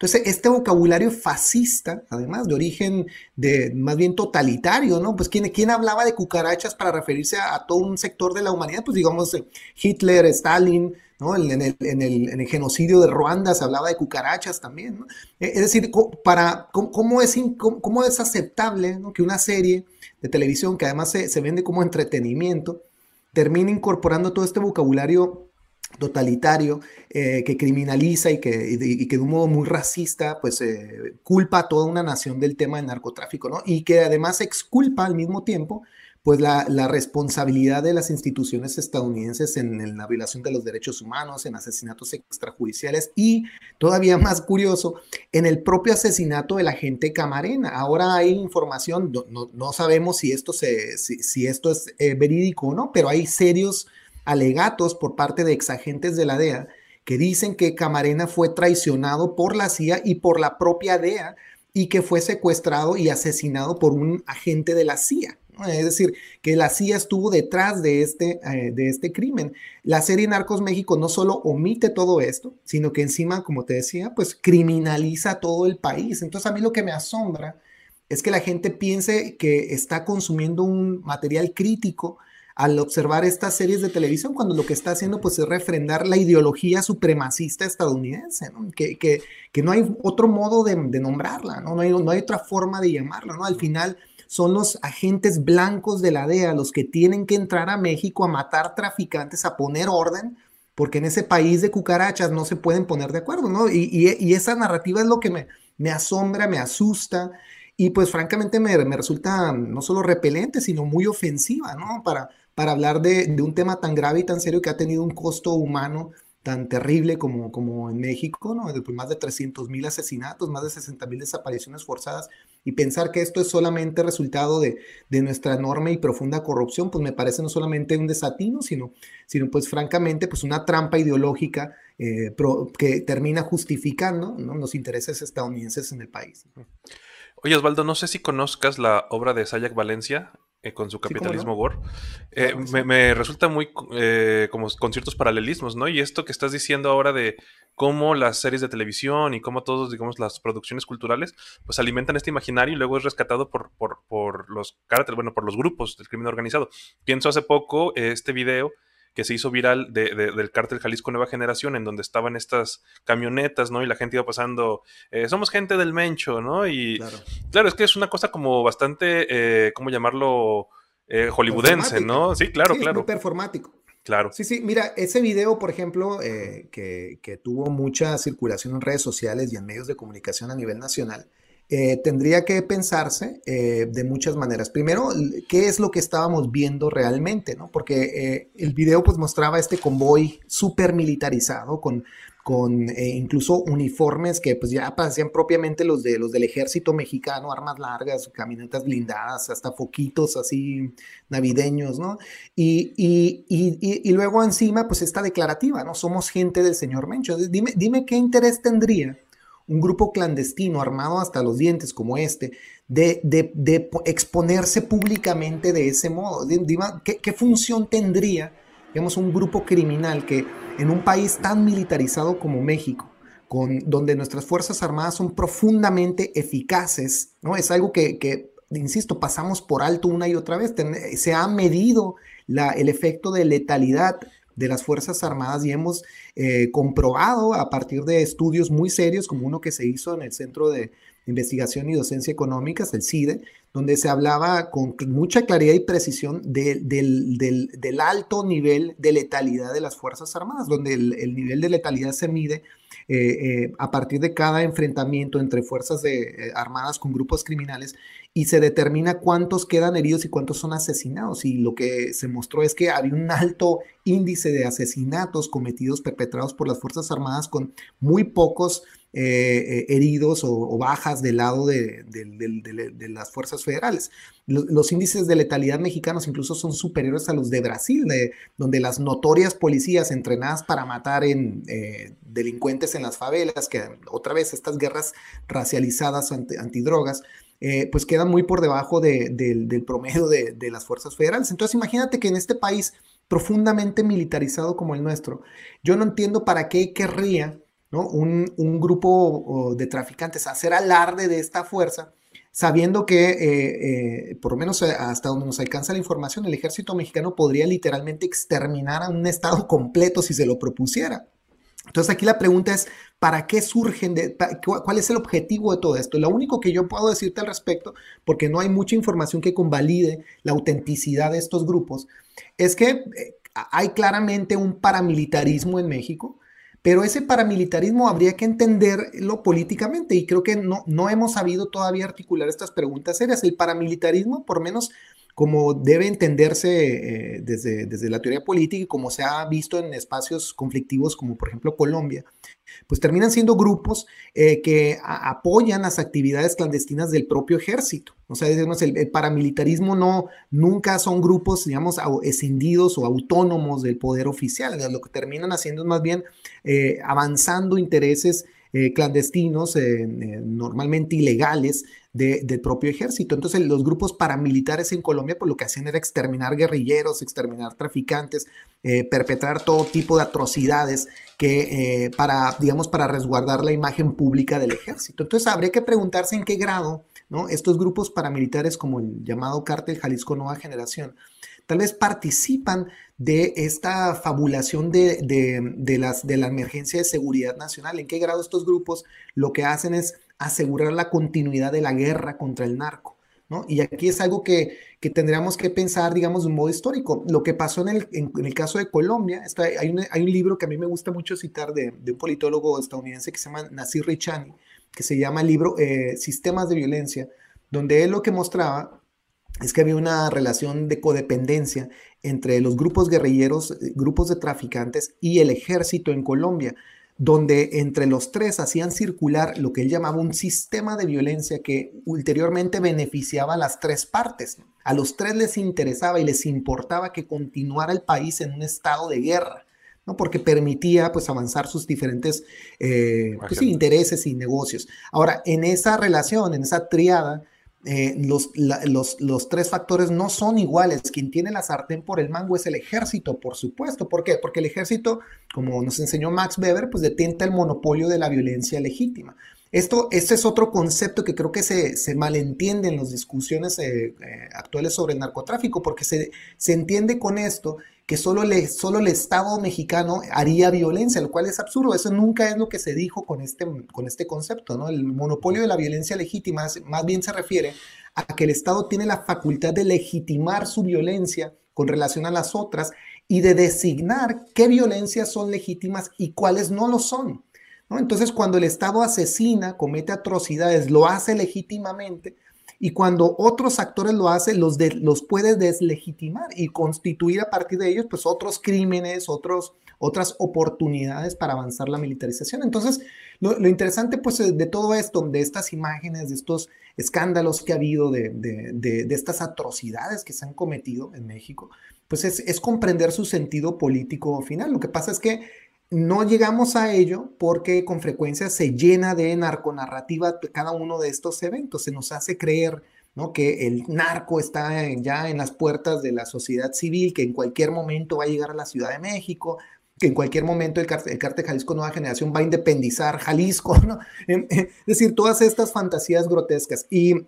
Entonces, este vocabulario fascista, además de origen de más bien totalitario, ¿no? Pues ¿quién, quién hablaba de cucarachas para referirse a, todo un sector de la humanidad? Pues digamos Hitler, Stalin, ¿no? En, el, en, el, en, el, genocidio de Ruanda se hablaba de cucarachas también, ¿no? E, es decir, para, ¿cómo, es, cómo, es aceptable que una serie de televisión que además se, se vende como entretenimiento termine incorporando todo este vocabulario totalitario eh, que criminaliza y que, que, de un modo muy racista pues eh, culpa a toda una nación del tema del narcotráfico, ¿no? Y que además exculpa al mismo tiempo pues la, la responsabilidad de las instituciones estadounidenses en, la violación de los derechos humanos, en asesinatos extrajudiciales y todavía más curioso, en el propio asesinato de la gente camarena. Ahora hay información, no, no, sabemos si esto, se, si, si esto es eh, verídico o no, pero hay serios alegatos por parte de exagentes de la DEA que dicen que Camarena fue traicionado por la CIA y por la propia DEA y que fue secuestrado y asesinado por un agente de la CIA. Es decir, que la CIA estuvo detrás de este, eh, de este crimen. La serie Narcos México no solo omite todo esto, sino que encima, como te decía, pues criminaliza todo el país. Entonces a mí lo que me asombra es que la gente piense que está consumiendo un material crítico al observar estas series de televisión, cuando lo que está haciendo pues, es refrendar la ideología supremacista estadounidense, Que, que, que, no hay otro modo de, nombrarla, ¿no? No hay, no hay, otra forma de llamarla, ¿no? Al final son los agentes blancos de la DEA los que tienen que entrar a México a matar traficantes, a poner orden, porque en ese país de cucarachas no se pueden poner de acuerdo, ¿no? Y, y, esa narrativa es lo que me, me asombra, me asusta, y pues francamente me, me, resulta no solo repelente, sino muy ofensiva, ¿no? Para, para hablar de, un tema tan grave y tan serio que ha tenido un costo humano tan terrible como, como en México, ¿no? De, pues, más de 300 mil asesinatos, más de 60 mil desapariciones forzadas, y pensar que esto es solamente resultado de, nuestra enorme y profunda corrupción, pues me parece no solamente un desatino, sino, sino pues francamente, pues una trampa ideológica eh, que termina justificando los intereses estadounidenses en el país. Oye, Osvaldo, no sé si conozcas la obra de Sayak Valencia, eh, con su capitalismo gore, eh, me, resulta muy eh, como con ciertos paralelismos, ¿no? Y esto que estás diciendo ahora de cómo las series de televisión y cómo todos, digamos, las producciones culturales, pues alimentan este imaginario y luego es rescatado por, por, por los cárteles, bueno, por los grupos del crimen organizado. Pienso hace poco este video que se hizo viral de, del cártel Jalisco Nueva Generación, en donde estaban estas camionetas, ¿no? Y la gente iba pasando, eh, somos gente del Mencho, ¿no? Y claro, es que es una cosa como bastante, eh, ¿cómo llamarlo? Eh, hollywoodense, ¿no? Sí, claro, sí, claro. muy performático. Claro. Sí, sí, mira, ese video, por ejemplo, eh, que, que, tuvo mucha circulación en redes sociales y en medios de comunicación a nivel nacional, eh, tendría que pensarse eh, de muchas maneras. Primero, ¿qué es lo que estábamos viendo realmente? ¿no? Porque eh, el video pues mostraba este convoy súper militarizado con, con incluso uniformes que pues ya parecían propiamente los, de, los del ejército mexicano, armas largas, camionetas blindadas, hasta foquitos así navideños, ¿no? Y, y, y, y, luego encima pues esta declarativa, ¿no? Somos gente del señor Mencho. Dime, dime qué interés tendría un grupo clandestino armado hasta los dientes como este, de, de, exponerse públicamente de ese modo? ¿Qué, ¿Qué, función tendría, digamos, un grupo criminal que en un país tan militarizado como México, con, donde nuestras Fuerzas Armadas son profundamente eficaces, ¿no? Es algo que, que insisto, pasamos por alto una y otra vez. Se ha medido la, el efecto de letalidad de las Fuerzas Armadas y hemos eh, comprobado a partir de estudios muy serios, como uno que se hizo en el Centro de Investigación y Docencia Económicas, el CIDE, donde se hablaba con mucha claridad y precisión del, alto nivel de letalidad de las Fuerzas Armadas, donde el, nivel de letalidad se mide eh, eh, a partir de cada enfrentamiento entre fuerzas de, armadas con grupos criminales y se determina cuántos quedan heridos y cuántos son asesinados. Y lo que se mostró es que había un alto índice de asesinatos cometidos, perpetrados por las Fuerzas Armadas con muy pocos eh, eh, heridos o, bajas del lado de, las fuerzas federales. Los, índices de letalidad mexicanos incluso son superiores a los de Brasil, donde las notorias policías entrenadas para matar en, eh, delincuentes en las favelas, que otra vez estas guerras racializadas antidrogas, pues quedan muy por debajo del promedio de, las fuerzas federales. Entonces imagínate que en este país profundamente militarizado como el nuestro, yo no entiendo para qué querría un, grupo de traficantes hacer alarde de esta fuerza, sabiendo que, eh, eh, por lo menos eh, hasta donde nos alcanza la información, el ejército mexicano podría literalmente exterminar a un estado completo si se lo propusiera. Entonces aquí la pregunta es, ¿para qué surgen? ¿Cuál es el objetivo de todo esto? Lo único que yo puedo decirte al respecto, porque no hay mucha información que convalide la autenticidad de estos grupos, es que hay claramente un paramilitarismo en México, pero ese paramilitarismo habría que entenderlo políticamente y creo que no, no hemos sabido todavía articular estas preguntas serias. El paramilitarismo, por menos como debe entenderse eh, desde, desde la teoría política y como se ha visto en espacios conflictivos como por ejemplo Colombia, pues terminan siendo grupos eh, que apoyan las actividades clandestinas del propio ejército. O sea, digamos, el, paramilitarismo no, nunca son grupos, digamos, escindidos o autónomos del poder oficial. Lo que terminan haciendo es más bien eh, avanzando intereses eh, clandestinos, normalmente ilegales, del propio ejército. Entonces, los grupos paramilitares en Colombia, pues lo que hacían era exterminar guerrilleros, exterminar traficantes, perpetrar todo tipo de atrocidades que eh, para, digamos, para resguardar la imagen pública del ejército. Entonces habría que preguntarse en qué grado estos grupos paramilitares como el llamado Cártel Jalisco Nueva Generación tal vez participan de esta fabulación de, de, las, de la emergencia de seguridad nacional. ¿En qué grado estos grupos lo que hacen es asegurar la continuidad de la guerra contra el narco? Y aquí es algo que, tendríamos que pensar, digamos, de un modo histórico. Lo que pasó en el, caso de Colombia, está, hay, un, hay, un, libro que a mí me gusta mucho citar de, un politólogo estadounidense que se llama Nasir Richani, que se llama el libro eh, Sistemas de Violencia, donde él lo que mostraba es que había una relación de codependencia entre los grupos guerrilleros, eh, grupos de traficantes y el ejército en Colombia donde entre los tres hacían circular lo que él llamaba un sistema de violencia que ulteriormente beneficiaba a las tres partes. A los tres les interesaba y les importaba que continuara el país en un estado de guerra, ¿no? porque permitía pues, avanzar sus diferentes eh, pues, intereses y negocios. Ahora, en esa relación, en esa triada, eh, los, los, tres factores no son iguales. Quien tiene la sartén por el mango es el ejército, por supuesto. ¿Por qué? Porque el ejército, como nos enseñó Max Weber, pues detenta el monopolio de la violencia legítima. Esto, este es otro concepto que creo que se, se malentiende en las discusiones eh, eh, actuales sobre el narcotráfico, porque se, se entiende con esto que solo, le, solo el Estado mexicano haría violencia, lo cual es absurdo. Eso nunca es lo que se dijo con este, con este concepto. ¿no? El monopolio de la violencia legítima más bien se refiere a que el Estado tiene la facultad de legitimar su violencia con relación a las otras y de designar qué violencias son legítimas y cuáles no lo son. Entonces, cuando el Estado asesina, comete atrocidades, lo hace legítimamente, y cuando otros actores lo hacen, los, los puede deslegitimar y constituir a partir de ellos pues otros crímenes, otros, otras oportunidades para avanzar la militarización. Entonces, lo, interesante pues de todo esto, de estas imágenes, de estos escándalos que ha habido, de, de, estas atrocidades que se han cometido en México, pues es, es comprender su sentido político final. Lo que pasa es que no llegamos a ello porque con frecuencia se llena de narconarrativa cada uno de estos eventos. Se nos hace creer ¿no? que el narco está ya en las puertas de la sociedad civil, que en cualquier momento va a llegar a la Ciudad de México, que en cualquier momento el cártel, el Jalisco Nueva Generación va a independizar Jalisco. *laughs* ¿no? Es decir, todas estas fantasías grotescas. Y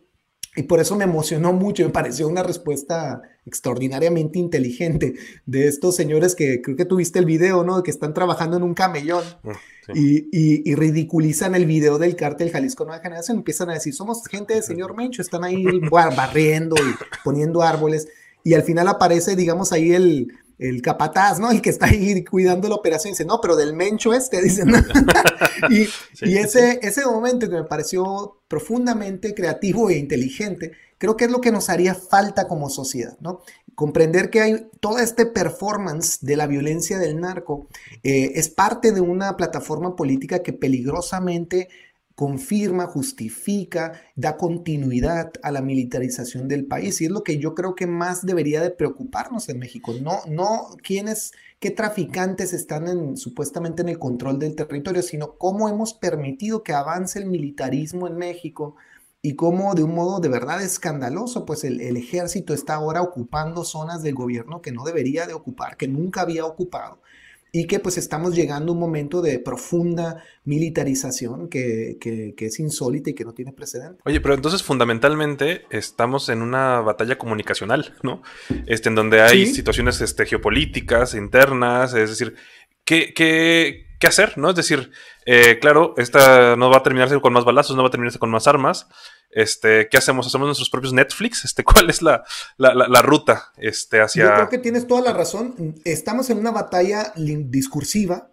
y por eso me emocionó mucho, me pareció una respuesta extraordinariamente inteligente de estos señores que creo que tuviste el video, ¿no? Que están trabajando en un camellón ah, y, ridiculizan el video del cártel Jalisco Nueva Generación. Empiezan a decir, somos gente de señor Mencho, están ahí barriendo y poniendo árboles. Y al final aparece, digamos, ahí el, el capataz, ¿no? El que está ahí cuidando la operación, dice, no, pero del mencho este, dicen. *laughs* *laughs* y, ese, ese momento que me pareció profundamente creativo e inteligente, creo que es lo que nos haría falta como sociedad, ¿no? Comprender que hay toda este performance de la violencia del narco eh, es parte de una plataforma política que peligrosamente confirma, justifica, da continuidad a la militarización del país. Y es lo que yo creo que más debería de preocuparnos en México. No, no quiénes, qué traficantes están en, supuestamente en el control del territorio, sino cómo hemos permitido que avance el militarismo en México y cómo de un modo de verdad escandaloso, pues el, el ejército está ahora ocupando zonas del gobierno que no debería de ocupar, que nunca había ocupado y que pues estamos llegando a un momento de profunda militarización que, es insólita y que no tiene precedente. Oye, pero entonces fundamentalmente estamos en una batalla comunicacional, ¿no? Este, en donde hay situaciones este, geopolíticas, internas, es decir, ¿qué, qué, qué hacer, ¿no? Es decir, eh, claro, esta no va a terminarse con más balazos, no va a terminarse con más armas, este, ¿qué hacemos? ¿Hacemos nuestros propios Netflix? Este, *laughs* ¿Cuál es la, ruta este, hacia...? Yo creo que tienes toda la razón. Estamos en una batalla discursiva.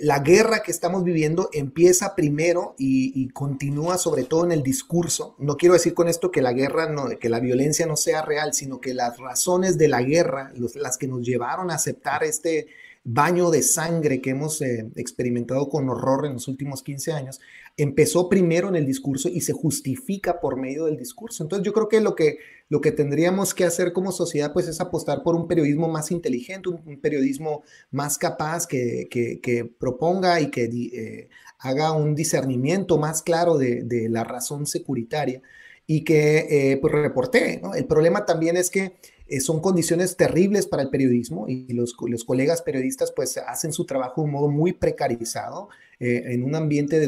La guerra que estamos viviendo empieza primero y, continúa sobre todo en el discurso. No quiero decir con esto que la guerra, que la violencia no sea real, sino que las razones de la guerra, las que nos llevaron a aceptar este baño de sangre que hemos eh, experimentado con horror en los últimos 15 años, empezó primero en el discurso y se justifica por medio del discurso. Entonces yo creo que lo que, lo que tendríamos que hacer como sociedad pues es apostar por un periodismo más inteligente, un, periodismo más capaz que, que, proponga y que eh, haga un discernimiento más claro de, de la razón securitaria y que eh, pues reporte. ¿no? El problema también es que eh, son condiciones terribles para el periodismo y los, los, colegas periodistas pues hacen su trabajo de un modo muy precarizado, eh, en un ambiente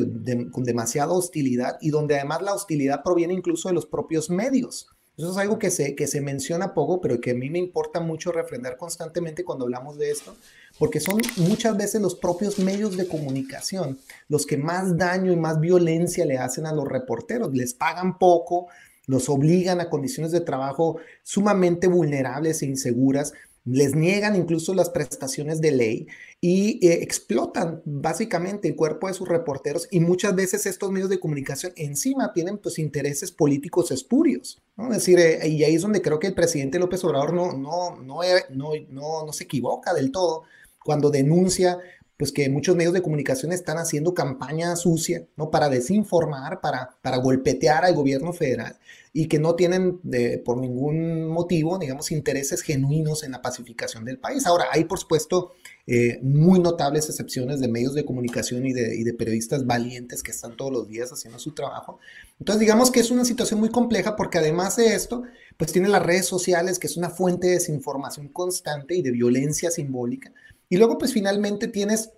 con demasiada hostilidad y donde además la hostilidad proviene incluso de los propios medios. Eso es algo que se, que se menciona poco, pero que a mí me importa mucho refrendar constantemente cuando hablamos de esto, porque son muchas veces los propios medios de comunicación los que más daño y más violencia le hacen a los reporteros. Les pagan poco, los obligan a condiciones de trabajo sumamente vulnerables e inseguras, les niegan incluso las prestaciones de ley y eh, explotan básicamente el cuerpo de sus reporteros y muchas veces estos medios de comunicación encima tienen pues intereses políticos espurios, ¿no? Es decir, eh, y ahí es donde creo que el presidente López Obrador no, no, no, no, no, no se equivoca del todo cuando denuncia pues que muchos medios de comunicación están haciendo campaña sucia, ¿no? Para desinformar, para, para golpetear al gobierno federal y que no tienen por ningún motivo, digamos, intereses genuinos en la pacificación del país. Ahora, hay por supuesto eh, muy notables excepciones de medios de comunicación y de, y de, periodistas valientes que están todos los días haciendo su trabajo. Entonces, digamos que es una situación muy compleja porque además de esto, pues tiene las redes sociales, que es una fuente de desinformación constante y de violencia simbólica. Y luego, pues finalmente tienes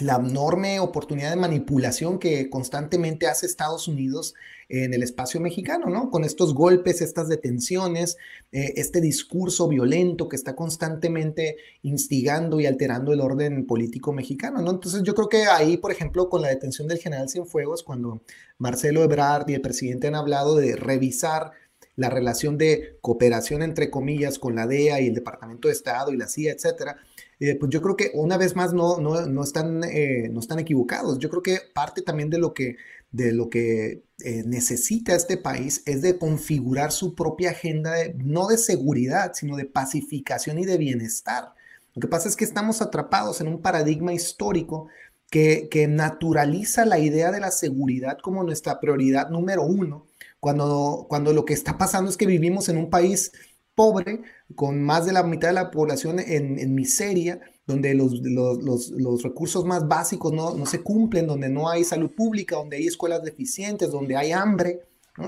la enorme oportunidad de manipulación que constantemente hace Estados Unidos en el espacio mexicano, ¿no? Con estos golpes, estas detenciones, eh, este discurso violento que está constantemente instigando y alterando el orden político mexicano, ¿no? Entonces yo creo que ahí, por ejemplo, con la detención del general Cienfuegos, cuando Marcelo Ebrard y el presidente han hablado de revisar la relación de cooperación entre comillas con la DEA y el Departamento de Estado y la CIA, etcétera, pues yo creo que una vez más no, no, no están, eh, no están equivocados. Yo creo que parte también de lo que, de lo que eh, necesita este país es de configurar su propia agenda, no de seguridad, sino de pacificación y de bienestar. Lo que pasa es que estamos atrapados en un paradigma histórico que, que naturaliza la idea de la seguridad como nuestra prioridad número uno, cuando, cuando lo que está pasando es que vivimos en un país pobre, con más de la mitad de la población en, miseria, donde los, los, recursos más básicos no, no, se cumplen, donde no hay salud pública, donde hay escuelas deficientes, donde hay hambre,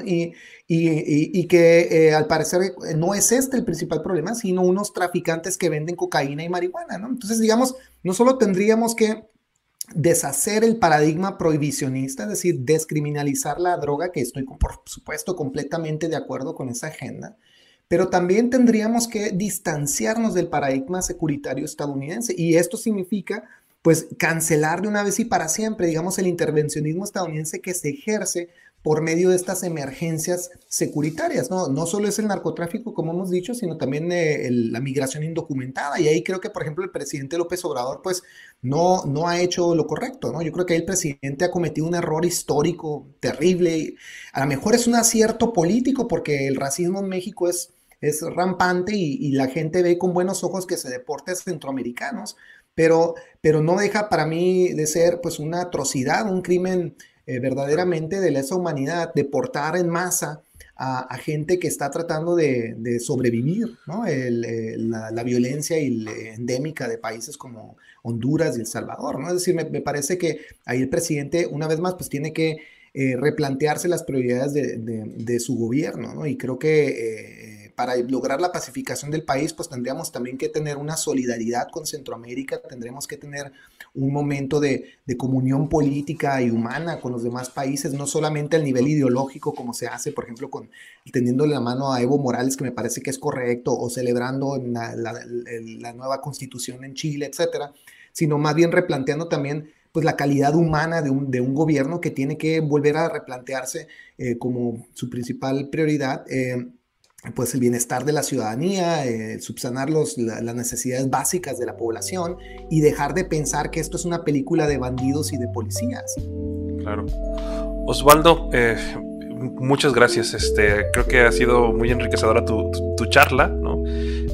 y, y, y, que eh, al parecer no es este el principal problema, sino unos traficantes que venden cocaína y marihuana. ¿no? Entonces, digamos, no solo tendríamos que deshacer el paradigma prohibicionista, es decir, descriminalizar la droga, que estoy por supuesto completamente de acuerdo con esa agenda, pero también tendríamos que distanciarnos del paradigma securitario estadounidense y esto significa pues cancelar de una vez y para siempre, digamos, el intervencionismo estadounidense que se ejerce por medio de estas emergencias securitarias, ¿no? No solo es el narcotráfico, como hemos dicho, sino también eh, la migración indocumentada. Y ahí creo que, por ejemplo, el presidente López Obrador, pues, no, no ha hecho lo correcto, ¿no? Yo creo que ahí el presidente ha cometido un error histórico terrible. A lo mejor es un acierto político porque el racismo en México es, es rampante y, la gente ve con buenos ojos que se deporte centroamericanos, pero, pero no deja para mí de ser, pues, una atrocidad, un crimen eh, verdaderamente de lesa humanidad, deportar en masa a, gente que está tratando de, sobrevivir, ¿no? la, violencia endémica de países como Honduras y El Salvador, ¿no? Es decir, me, parece que ahí el presidente, una vez más, pues tiene que eh, replantearse las prioridades de, su gobierno, ¿no? Y creo que eh, para lograr la pacificación del país, pues tendríamos también que tener una solidaridad con Centroamérica, tendremos que tener un momento de, comunión política y humana con los demás países, no solamente al nivel ideológico como se hace, por ejemplo, con tendiéndole la mano a Evo Morales, que me parece que es correcto, o celebrando la, nueva constitución en Chile, etcétera, sino más bien replanteando también pues la calidad humana de un, de un gobierno que tiene que volver a replantearse eh, como su principal prioridad. Eh, pues el bienestar de la ciudadanía, eh, subsanar los, las necesidades básicas de la población y dejar de pensar que esto es una película de bandidos y de policías. Claro. Osvaldo, eh, muchas gracias. Este, creo que ha sido muy enriquecedora tu, tu, charla, ¿no?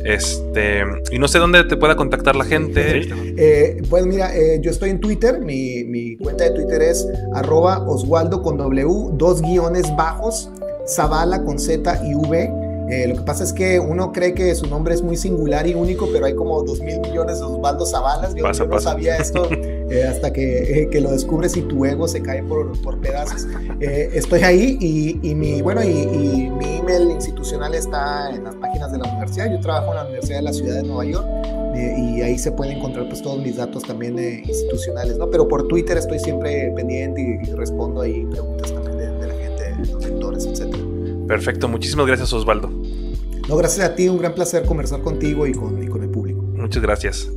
Este, y no sé dónde te pueda contactar la gente. Eh, pues mira, yo estoy en Twitter, mi, mi, cuenta de Twitter es arroba Oswaldo con W, dos guiones bajos, Zavala con Z y V. Eh, lo que pasa es que uno cree que su nombre es muy singular y único, pero hay como dos mil millones de Osvaldo Zabalas. Yo, no sabía esto *laughs* eh, hasta que, eh, que, lo descubres y tu ego se cae por, por pedazos. estoy ahí y, y mi, bueno, y, y, mi email institucional está en las páginas de la universidad. Yo trabajo en la Universidad de la Ciudad de Nueva York y ahí se pueden encontrar pues todos mis datos también institucionales, ¿no? Pero por Twitter estoy siempre pendiente y, respondo ahí preguntas también de, de la gente, de los lectores, etcétera. Perfecto, muchísimas gracias Osvaldo. No, gracias a ti, un gran placer conversar contigo y con, y con el público. Muchas gracias.